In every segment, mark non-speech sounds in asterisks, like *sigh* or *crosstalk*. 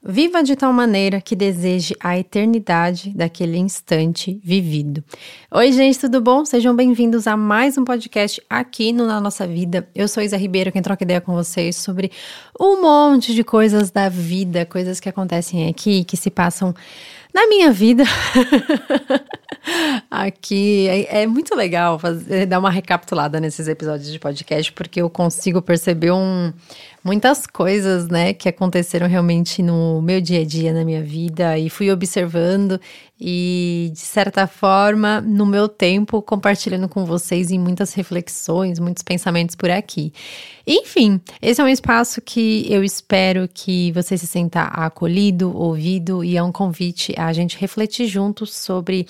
Viva de tal maneira que deseje a eternidade daquele instante vivido. Oi, gente, tudo bom? Sejam bem-vindos a mais um podcast aqui no Na Nossa Vida. Eu sou Isa Ribeiro, quem troca ideia com vocês sobre um monte de coisas da vida, coisas que acontecem aqui, que se passam na minha vida, *laughs* aqui é, é, muito legal fazer, dar uma recapitulada nesses episódios de podcast, porque eu consigo perceber um, muitas coisas, né, que aconteceram realmente no meu dia a dia, na minha vida, e fui observando e, de certa forma, no meu tempo, compartilhando com vocês em muitas reflexões, muitos pensamentos por aqui. Enfim, esse é um espaço que eu espero que você se sinta acolhido, ouvido, e é um convite a gente refletir juntos sobre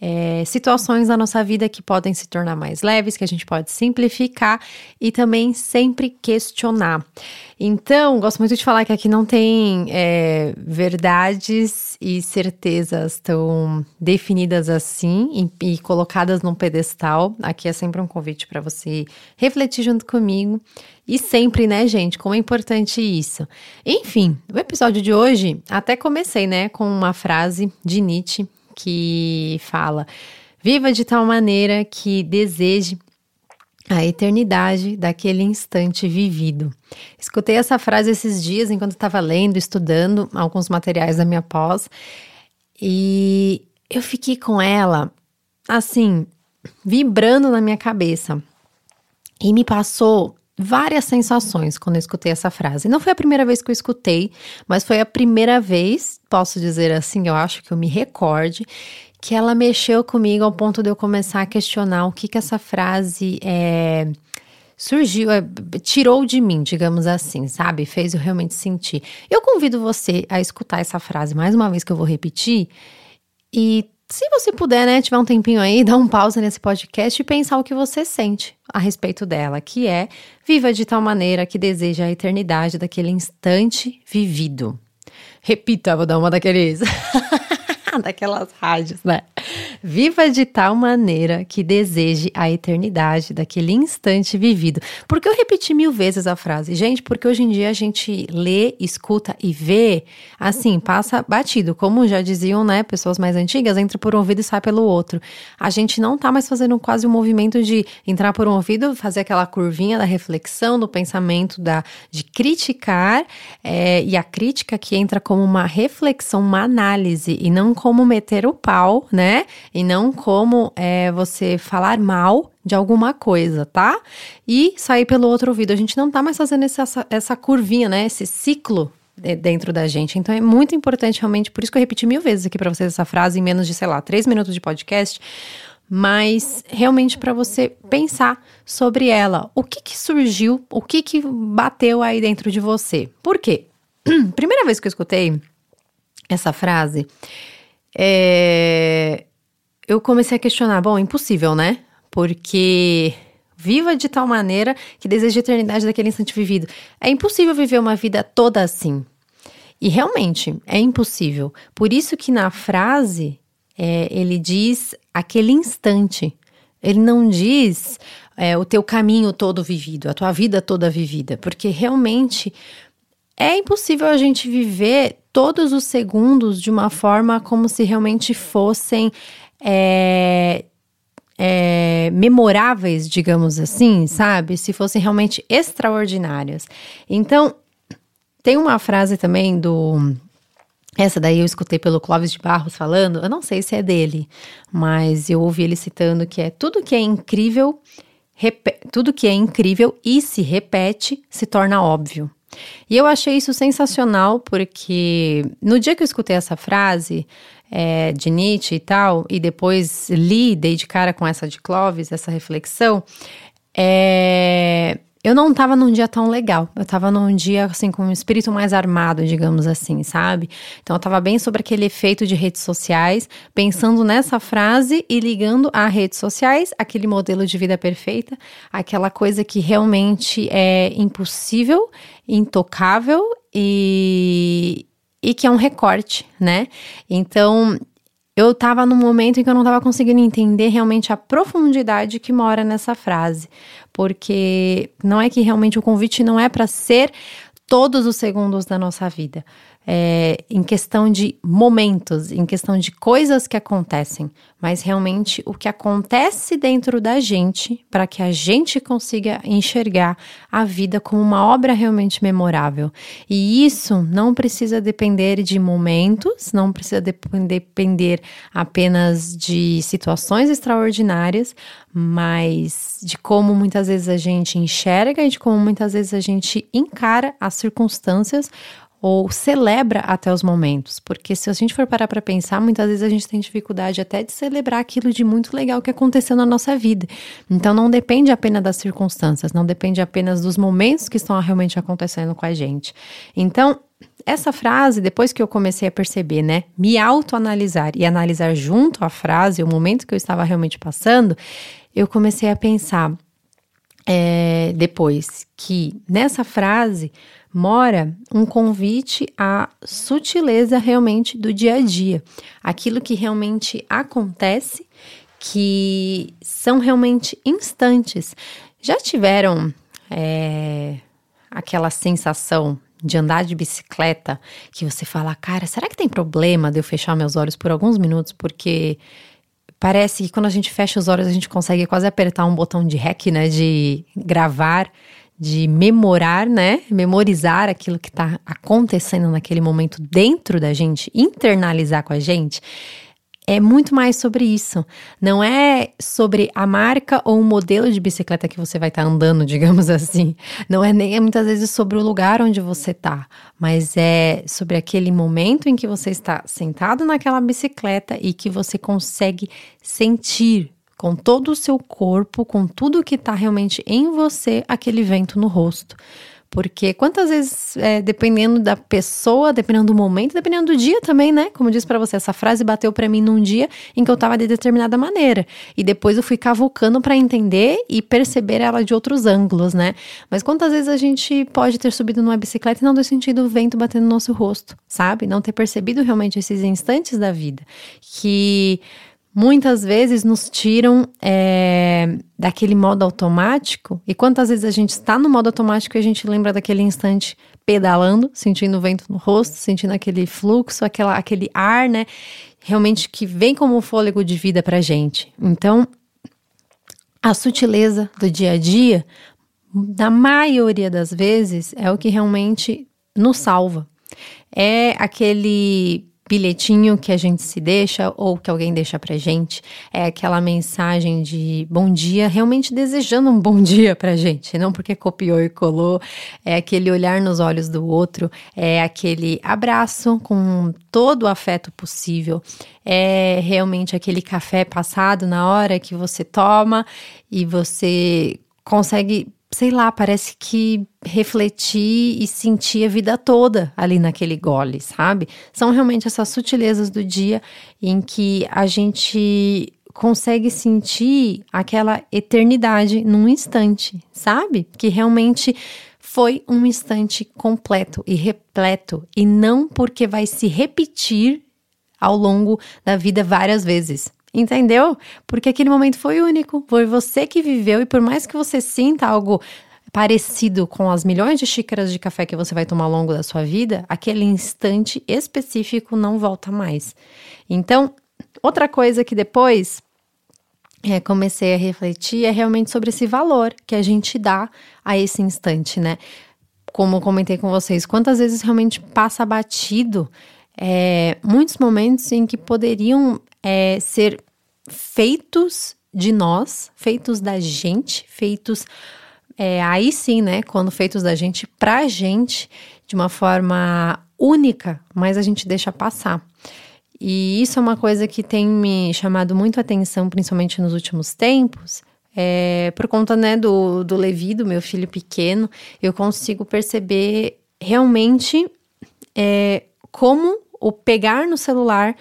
é, situações na nossa vida que podem se tornar mais leves, que a gente pode simplificar e também sempre questionar. Então, gosto muito de falar que aqui não tem é, verdades e certezas tão definidas assim e, e colocadas num pedestal. Aqui é sempre um convite para você refletir junto comigo. E sempre, né, gente, como é importante isso. Enfim, o episódio de hoje, até comecei, né, com uma frase de Nietzsche que fala: Viva de tal maneira que deseje a eternidade daquele instante vivido. Escutei essa frase esses dias enquanto estava lendo, estudando alguns materiais da minha pós e eu fiquei com ela assim, vibrando na minha cabeça. E me passou várias sensações quando eu escutei essa frase. Não foi a primeira vez que eu escutei, mas foi a primeira vez, posso dizer assim, eu acho que eu me recorde, que ela mexeu comigo ao ponto de eu começar a questionar o que que essa frase é, surgiu, é, tirou de mim, digamos assim, sabe? Fez eu realmente sentir. Eu convido você a escutar essa frase mais uma vez que eu vou repetir e se você puder, né, tiver um tempinho aí, *laughs* dar um pausa nesse podcast e pensar o que você sente a respeito dela, que é viva de tal maneira que deseja a eternidade daquele instante vivido. Repita, vou dar uma daqueles. *laughs* *laughs* daquelas rádios, né? Viva de tal maneira que deseje a eternidade daquele instante vivido. Por que eu repeti mil vezes a frase? Gente, porque hoje em dia a gente lê, escuta e vê, assim, passa batido. Como já diziam, né, pessoas mais antigas, entra por um ouvido e sai pelo outro. A gente não tá mais fazendo quase o um movimento de entrar por um ouvido, fazer aquela curvinha da reflexão, do pensamento, da, de criticar, é, e a crítica que entra como uma reflexão, uma análise, e não como meter o pau, né? E não como é, você falar mal de alguma coisa, tá? E sair pelo outro ouvido. A gente não tá mais fazendo essa, essa curvinha, né? Esse ciclo dentro da gente. Então é muito importante realmente, por isso que eu repeti mil vezes aqui para vocês essa frase em menos de, sei lá, três minutos de podcast, mas realmente para você pensar sobre ela. O que que surgiu, o que que bateu aí dentro de você? Por quê? *clears throat* Primeira vez que eu escutei essa frase, é, eu comecei a questionar: bom, impossível, né? Porque viva de tal maneira que deseja a eternidade daquele instante vivido. É impossível viver uma vida toda assim. E realmente é impossível. Por isso que na frase é, ele diz aquele instante. Ele não diz é, o teu caminho todo vivido, a tua vida toda vivida, porque realmente é impossível a gente viver todos os segundos de uma forma como se realmente fossem é, é, memoráveis, digamos assim, sabe? Se fossem realmente extraordinárias. Então, tem uma frase também do. Essa daí eu escutei pelo Clóvis de Barros falando, eu não sei se é dele, mas eu ouvi ele citando que é tudo que é incrível, tudo que é incrível e se repete se torna óbvio. E eu achei isso sensacional porque no dia que eu escutei essa frase é, de Nietzsche e tal, e depois li, dei de cara com essa de Clovis, essa reflexão, é, eu não tava num dia tão legal. Eu tava num dia, assim, com um espírito mais armado, digamos assim, sabe? Então eu tava bem sobre aquele efeito de redes sociais, pensando nessa frase e ligando a redes sociais, aquele modelo de vida perfeita, aquela coisa que realmente é impossível, intocável e, e que é um recorte, né? Então, eu estava num momento em que eu não estava conseguindo entender realmente a profundidade que mora nessa frase, porque não é que realmente o convite não é para ser todos os segundos da nossa vida. É, em questão de momentos, em questão de coisas que acontecem, mas realmente o que acontece dentro da gente para que a gente consiga enxergar a vida como uma obra realmente memorável. E isso não precisa depender de momentos, não precisa depender apenas de situações extraordinárias, mas de como muitas vezes a gente enxerga e de como muitas vezes a gente encara as circunstâncias ou celebra até os momentos, porque se a gente for parar para pensar, muitas vezes a gente tem dificuldade até de celebrar aquilo de muito legal que aconteceu na nossa vida. Então não depende apenas das circunstâncias, não depende apenas dos momentos que estão realmente acontecendo com a gente. Então, essa frase, depois que eu comecei a perceber, né, me autoanalisar e analisar junto à frase, o momento que eu estava realmente passando, eu comecei a pensar é, depois que nessa frase mora um convite à sutileza realmente do dia a dia, aquilo que realmente acontece, que são realmente instantes. Já tiveram é, aquela sensação de andar de bicicleta que você fala, cara, será que tem problema de eu fechar meus olhos por alguns minutos? Porque parece que quando a gente fecha os olhos a gente consegue quase apertar um botão de rec, né? De gravar de memorar, né? Memorizar aquilo que está acontecendo naquele momento dentro da gente, internalizar com a gente. É muito mais sobre isso. Não é sobre a marca ou o modelo de bicicleta que você vai estar tá andando, *laughs* digamos assim. Não é nem é muitas vezes sobre o lugar onde você está, mas é sobre aquele momento em que você está sentado naquela bicicleta e que você consegue sentir com todo o seu corpo, com tudo que está realmente em você, aquele vento no rosto. Porque quantas vezes, é, dependendo da pessoa, dependendo do momento, dependendo do dia também, né? Como eu disse para você, essa frase bateu para mim num dia em que eu tava de determinada maneira. E depois eu fui cavucando para entender e perceber ela de outros ângulos, né? Mas quantas vezes a gente pode ter subido numa bicicleta e não ter sentido o vento batendo no nosso rosto, sabe? Não ter percebido realmente esses instantes da vida. Que muitas vezes nos tiram é, daquele modo automático. E quantas vezes a gente está no modo automático e a gente lembra daquele instante pedalando, sentindo o vento no rosto, sentindo aquele fluxo, aquela, aquele ar, né? Realmente que vem como um fôlego de vida pra gente. Então, a sutileza do dia a dia, na maioria das vezes, é o que realmente nos salva. É aquele bilhetinho que a gente se deixa ou que alguém deixa pra gente, é aquela mensagem de bom dia, realmente desejando um bom *laughs* dia pra gente, não porque copiou e colou, é aquele olhar nos olhos do outro, é aquele abraço com todo o afeto possível, é realmente aquele café passado na hora que você toma e você consegue sei lá, parece que refletir e sentir a vida toda ali naquele gole, sabe? São realmente essas sutilezas do dia em que a gente consegue sentir aquela eternidade num instante, sabe? Que realmente foi um instante completo e repleto e não porque vai se repetir ao longo da vida várias vezes. Entendeu? Porque aquele momento foi único, foi você que viveu e por mais que você sinta algo parecido com as milhões de xícaras de café que você vai tomar ao longo da sua vida, aquele instante específico não volta mais. Então, outra coisa que depois é, comecei a refletir é realmente sobre esse valor que a gente dá a esse instante, né? Como comentei com vocês, quantas vezes realmente passa batido é, muitos momentos em que poderiam é, ser feitos de nós, feitos da gente, feitos é, aí sim, né? Quando feitos da gente pra gente, de uma forma única, mas a gente deixa passar. E isso é uma coisa que tem me chamado muito a atenção, principalmente nos últimos tempos, é, por conta né, do, do Levi, do meu filho pequeno, eu consigo perceber realmente é, como o pegar no celular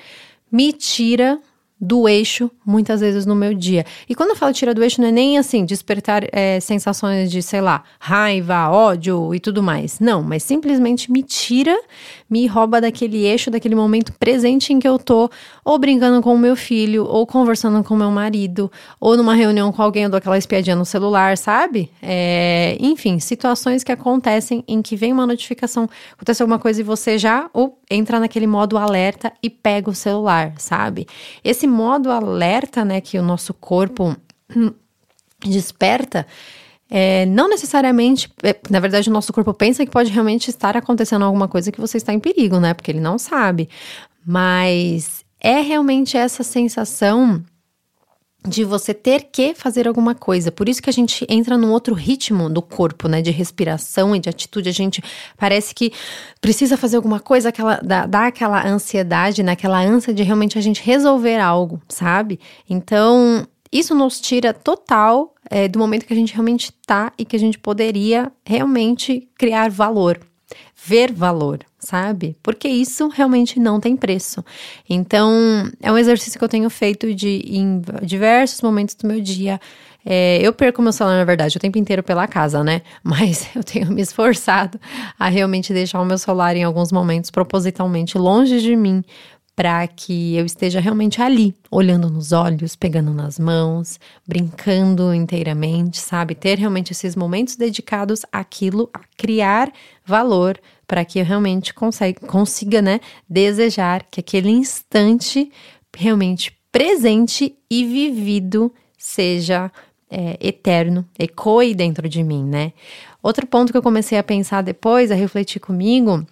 me tira do eixo muitas vezes no meu dia. E quando eu falo tira do eixo, não é nem assim despertar é, sensações de, sei lá, raiva, ódio e tudo mais. Não, mas simplesmente me tira, me rouba daquele eixo, daquele momento presente em que eu tô ou brincando com o meu filho, ou conversando com o meu marido, ou numa reunião com alguém, eu dou aquela espiadinha no celular, sabe? É, enfim, situações que acontecem em que vem uma notificação, acontece alguma coisa e você já, ou entra naquele modo alerta e pega o celular, sabe? Esse modo alerta, né, que o nosso corpo *clears throat* desperta, é, não necessariamente, é, na verdade, o nosso corpo pensa que pode realmente estar acontecendo alguma coisa que você está em perigo, né? Porque ele não sabe. Mas é realmente essa sensação de você ter que fazer alguma coisa. Por isso que a gente entra num outro ritmo do corpo, né? De respiração e de atitude. A gente parece que precisa fazer alguma coisa, aquela, dá, dá aquela ansiedade, naquela né? ânsia de realmente a gente resolver algo, sabe? Então, isso nos tira total é, do momento que a gente realmente está e que a gente poderia realmente criar valor, ver valor, sabe? Porque isso realmente não tem preço. Então, é um exercício que eu tenho feito de em diversos momentos do meu dia. É, eu perco meu celular, na verdade, o tempo inteiro pela casa, né? *laughs* Mas eu tenho me esforçado a realmente deixar o meu celular em alguns momentos propositalmente longe de mim, para que eu esteja realmente ali, olhando nos olhos, pegando nas mãos, brincando inteiramente, sabe? Ter realmente esses momentos dedicados àquilo, a criar valor para que eu realmente consiga, consiga, né, desejar que aquele instante realmente presente e vivido seja é, eterno, ecoe dentro de mim, né? Outro ponto que eu comecei a pensar depois, a refletir comigo,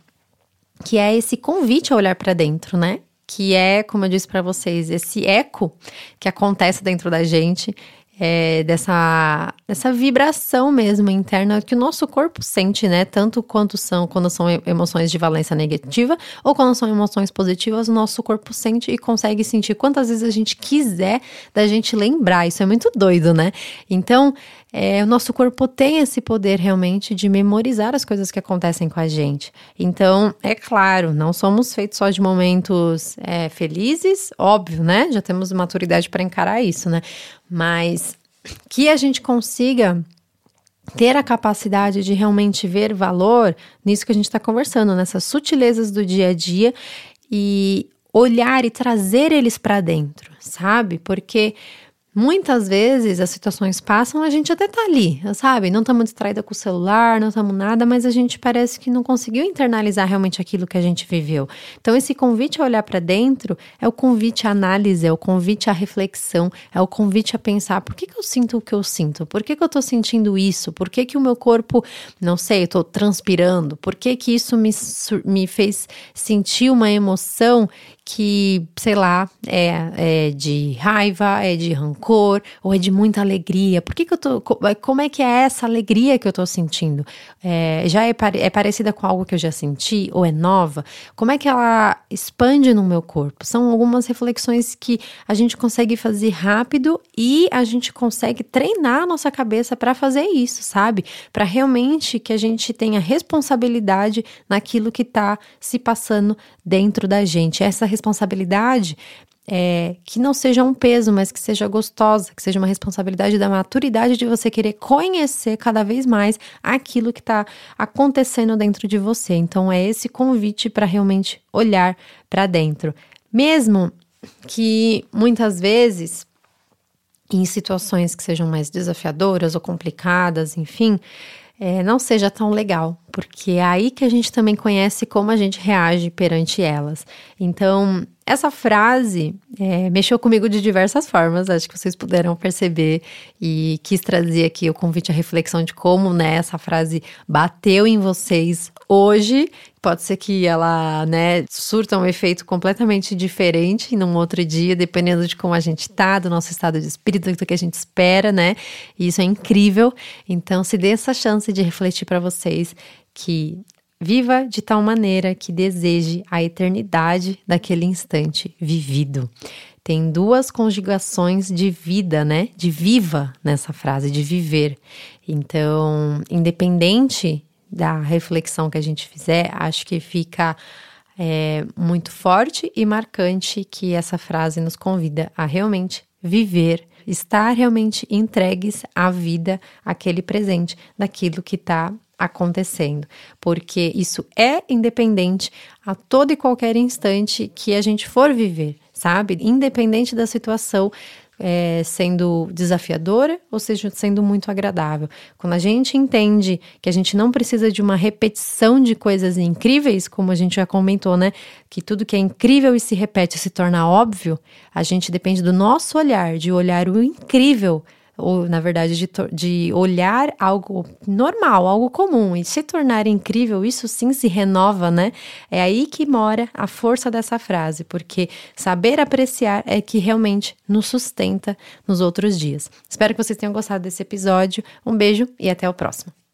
que é esse convite a olhar para dentro, né? que é, como eu disse para vocês, esse eco que acontece dentro da gente, é, dessa, dessa vibração mesmo interna que o nosso corpo sente, né? Tanto quanto são quando são emoções de valência negativa ou quando são emoções positivas, o nosso corpo sente e consegue sentir quantas vezes a gente quiser da gente lembrar. Isso é muito doido, né? Então, é, o nosso corpo tem esse poder realmente de memorizar as coisas que acontecem com a gente. Então, é claro, não somos feitos só de momentos é, felizes, óbvio, né? Já temos maturidade para encarar isso, né? Mas que a gente consiga ter a capacidade de realmente ver valor nisso que a gente está conversando, nessas sutilezas do dia a dia e olhar e trazer eles para dentro, sabe? Porque Muitas vezes as situações passam, a gente até tá ali, sabe? Não estamos distraída com o celular, não estamos nada, mas a gente parece que não conseguiu internalizar realmente aquilo que a gente viveu. Então, esse convite a olhar para dentro é o convite à análise, é o convite à reflexão, é o convite a pensar: por que, que eu sinto o que eu sinto? Por que, que eu tô sentindo isso? Por que, que o meu corpo, não sei, eu tô transpirando? Por que, que isso me, me fez sentir uma emoção que, sei lá, é, é, de raiva, é de rancor, ou é de muita alegria. Por que, que eu tô. Como é que é essa alegria que eu tô sentindo? É, já é, é parecida com algo que eu já senti, ou é nova? Como é que ela expande no meu corpo? São algumas reflexões que a gente consegue fazer rápido e a gente consegue treinar a nossa cabeça para fazer isso, sabe? Para realmente que a gente tenha responsabilidade naquilo que tá se passando dentro da gente. Essa responsabilidade é, que não seja um peso, mas que seja gostosa, que seja uma responsabilidade da maturidade de você querer conhecer cada vez mais aquilo que está acontecendo dentro de você. Então, é esse convite para realmente olhar para dentro. Mesmo que muitas vezes, em situações que sejam mais desafiadoras ou complicadas, enfim, é, não seja tão legal, porque é aí que a gente também conhece como a gente reage perante elas. Então, essa frase é, mexeu comigo de diversas formas, acho que vocês puderam perceber e quis trazer aqui o convite à reflexão de como né, essa frase bateu em vocês hoje. Pode ser que ela né, surta um efeito completamente diferente num outro dia, dependendo de como a gente tá, do nosso estado de espírito, do que a gente espera, né? E isso é incrível. Então, se dê essa chance de refletir para vocês que Viva de tal maneira que deseje a eternidade daquele instante vivido. Tem duas conjugações de vida, né? De viva nessa frase, de viver. Então, independente da reflexão que a gente fizer, acho que fica é, muito forte e marcante que essa frase nos convida a realmente viver, estar realmente entregues à vida, aquele presente, daquilo que está acontecendo, porque isso é independente a todo e qualquer instante que a gente for viver, sabe? Independente da situação, é, sendo desafiadora ou seja sendo muito agradável. Quando a gente entende que a gente não precisa de uma repetição de coisas incríveis, como a gente já comentou, né? Que tudo que é incrível e se repete se torna óbvio, a gente depende do nosso olhar, de olhar o incrível ou na verdade de, de olhar algo normal, algo comum e se tornar incrível, isso sim se renova, né? É aí que mora a força dessa frase, porque saber apreciar é que realmente nos sustenta nos outros dias. Espero que vocês tenham gostado desse episódio. Um beijo e até o próximo.